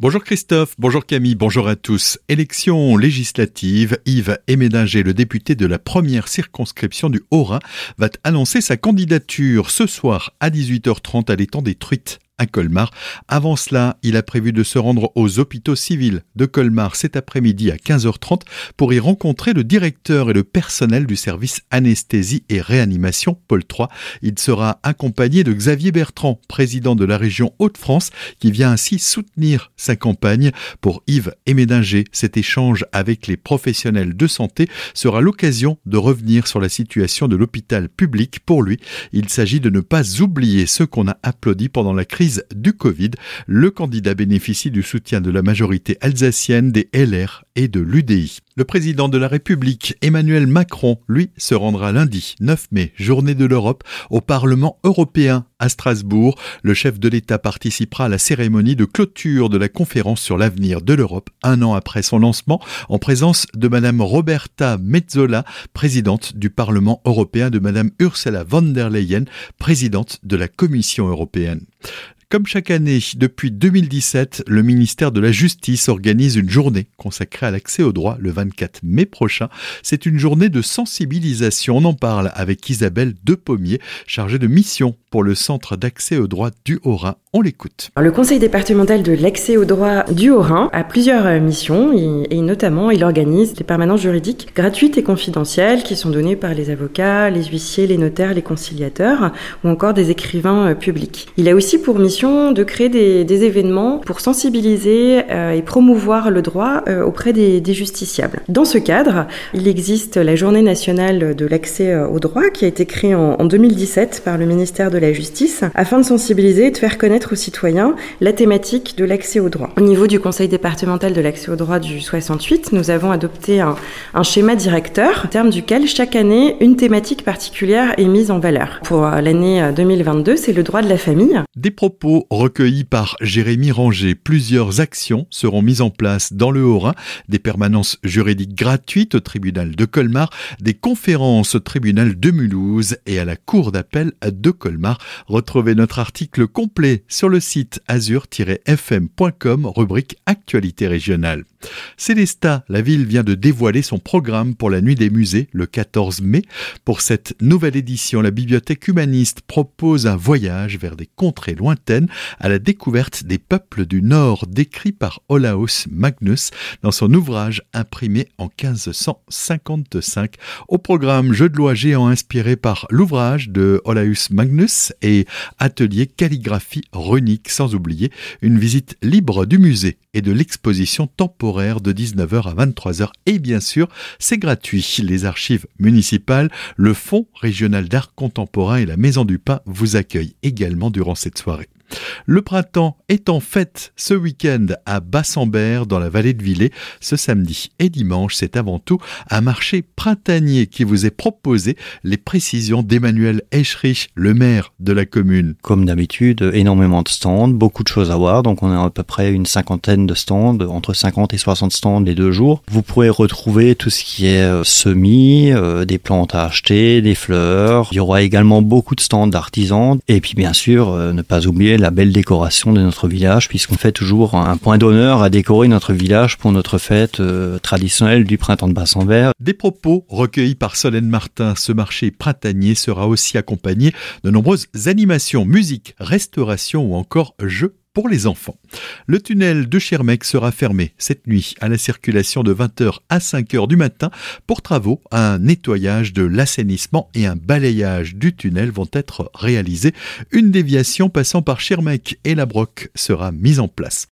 Bonjour Christophe, bonjour Camille, bonjour à tous. Élection législative, Yves Emédinger, le député de la première circonscription du Haut-Rhin, va annoncer sa candidature ce soir à 18h30 à l'étang des Truites à Colmar. Avant cela, il a prévu de se rendre aux hôpitaux civils de Colmar cet après-midi à 15h30 pour y rencontrer le directeur et le personnel du service anesthésie et réanimation Paul III. Il sera accompagné de Xavier Bertrand, président de la région Hauts-de-France, qui vient ainsi soutenir sa campagne. Pour Yves Emédinger, cet échange avec les professionnels de santé sera l'occasion de revenir sur la situation de l'hôpital public. Pour lui, il s'agit de ne pas oublier ceux qu'on a applaudi pendant la crise du Covid, le candidat bénéficie du soutien de la majorité alsacienne, des LR et de l'UDI. Le président de la République, Emmanuel Macron, lui, se rendra lundi 9 mai, journée de l'Europe, au Parlement européen à Strasbourg. Le chef de l'État participera à la cérémonie de clôture de la conférence sur l'avenir de l'Europe, un an après son lancement, en présence de Madame Roberta Metzola, présidente du Parlement européen, de Madame Ursula von der Leyen, présidente de la Commission européenne. Comme chaque année, depuis 2017, le ministère de la Justice organise une journée consacrée à l'accès au droit le 24 mai prochain. C'est une journée de sensibilisation. On en parle avec Isabelle Depommier, chargée de mission pour le Centre d'accès au droit du Haut-Rhin. On l'écoute. Le Conseil départemental de l'accès au droit du Haut-Rhin a plusieurs euh, missions et, notamment il organise des permanences juridiques gratuites et confidentielles qui sont données par les avocats, les huissiers, les notaires, les conciliateurs ou encore des écrivains euh, publics. Il a aussi pour mission de créer des, événements pour sensibiliser euh, et promouvoir le droit auprès des, justiciables. Dans ce cadre, il existe la Journée nationale de l'accès au droit qui a été créée en, en 2017 par le ministère de la Justice afin de sensibiliser et de faire connaître aux citoyens la thématique de l'accès au droit. Au niveau du Conseil départemental de l'accès au droit du 68, nous avons adopté un, un schéma directeur, au terme duquel chaque année une thématique particulière est mise en valeur. Pour l'année 2022, c'est le droit de la famille. Des propos recueillis par Jérémy Ranger. Plusieurs actions seront mises en place dans le Haut-Rhin, des permanences juridiques gratuites au tribunal de Colmar, des conférences au tribunal de Mulhouse et à la cour d'appel de Colmar. Retrouvez notre article complet sur le site azur-fm.com, rubrique Actualité régionale. Célesta, la ville vient de dévoiler son programme pour la nuit des musées le 14 mai. Pour cette nouvelle édition, la bibliothèque humaniste propose un voyage vers des contrées lointaines à la découverte des peuples du Nord décrit par Olaus Magnus dans son ouvrage imprimé en 1555. Au programme Jeux de loi géant inspiré par l'ouvrage de Olaus Magnus et atelier calligraphie runique sans oublier une visite libre du musée et de l'exposition temporaire de 19h à 23h et bien sûr c'est gratuit. Les archives municipales, le Fonds régional d'art contemporain et la Maison du Pain vous accueillent également durant cette soirée. Le printemps est en fête ce week-end à Bassambert dans la vallée de Villers. Ce samedi et dimanche, c'est avant tout un marché printanier qui vous est proposé. Les précisions d'Emmanuel Eschrich, le maire de la commune. Comme d'habitude, énormément de stands, beaucoup de choses à voir. Donc on a à peu près une cinquantaine de stands, entre 50 et 60 stands les deux jours. Vous pourrez retrouver tout ce qui est euh, semis, euh, des plantes à acheter, des fleurs. Il y aura également beaucoup de stands d'artisans. Et puis bien sûr, euh, ne pas oublier la belle décoration de notre village, puisqu'on fait toujours un point d'honneur à décorer notre village pour notre fête euh, traditionnelle du printemps de Bassan-Vert. Des propos recueillis par Solène Martin. Ce marché printanier sera aussi accompagné de nombreuses animations, musique, restauration ou encore jeux pour les enfants. Le tunnel de Schirmeck sera fermé cette nuit à la circulation de 20h à 5h du matin pour travaux. Un nettoyage de l'assainissement et un balayage du tunnel vont être réalisés. Une déviation passant par Schirmeck et la Broque sera mise en place.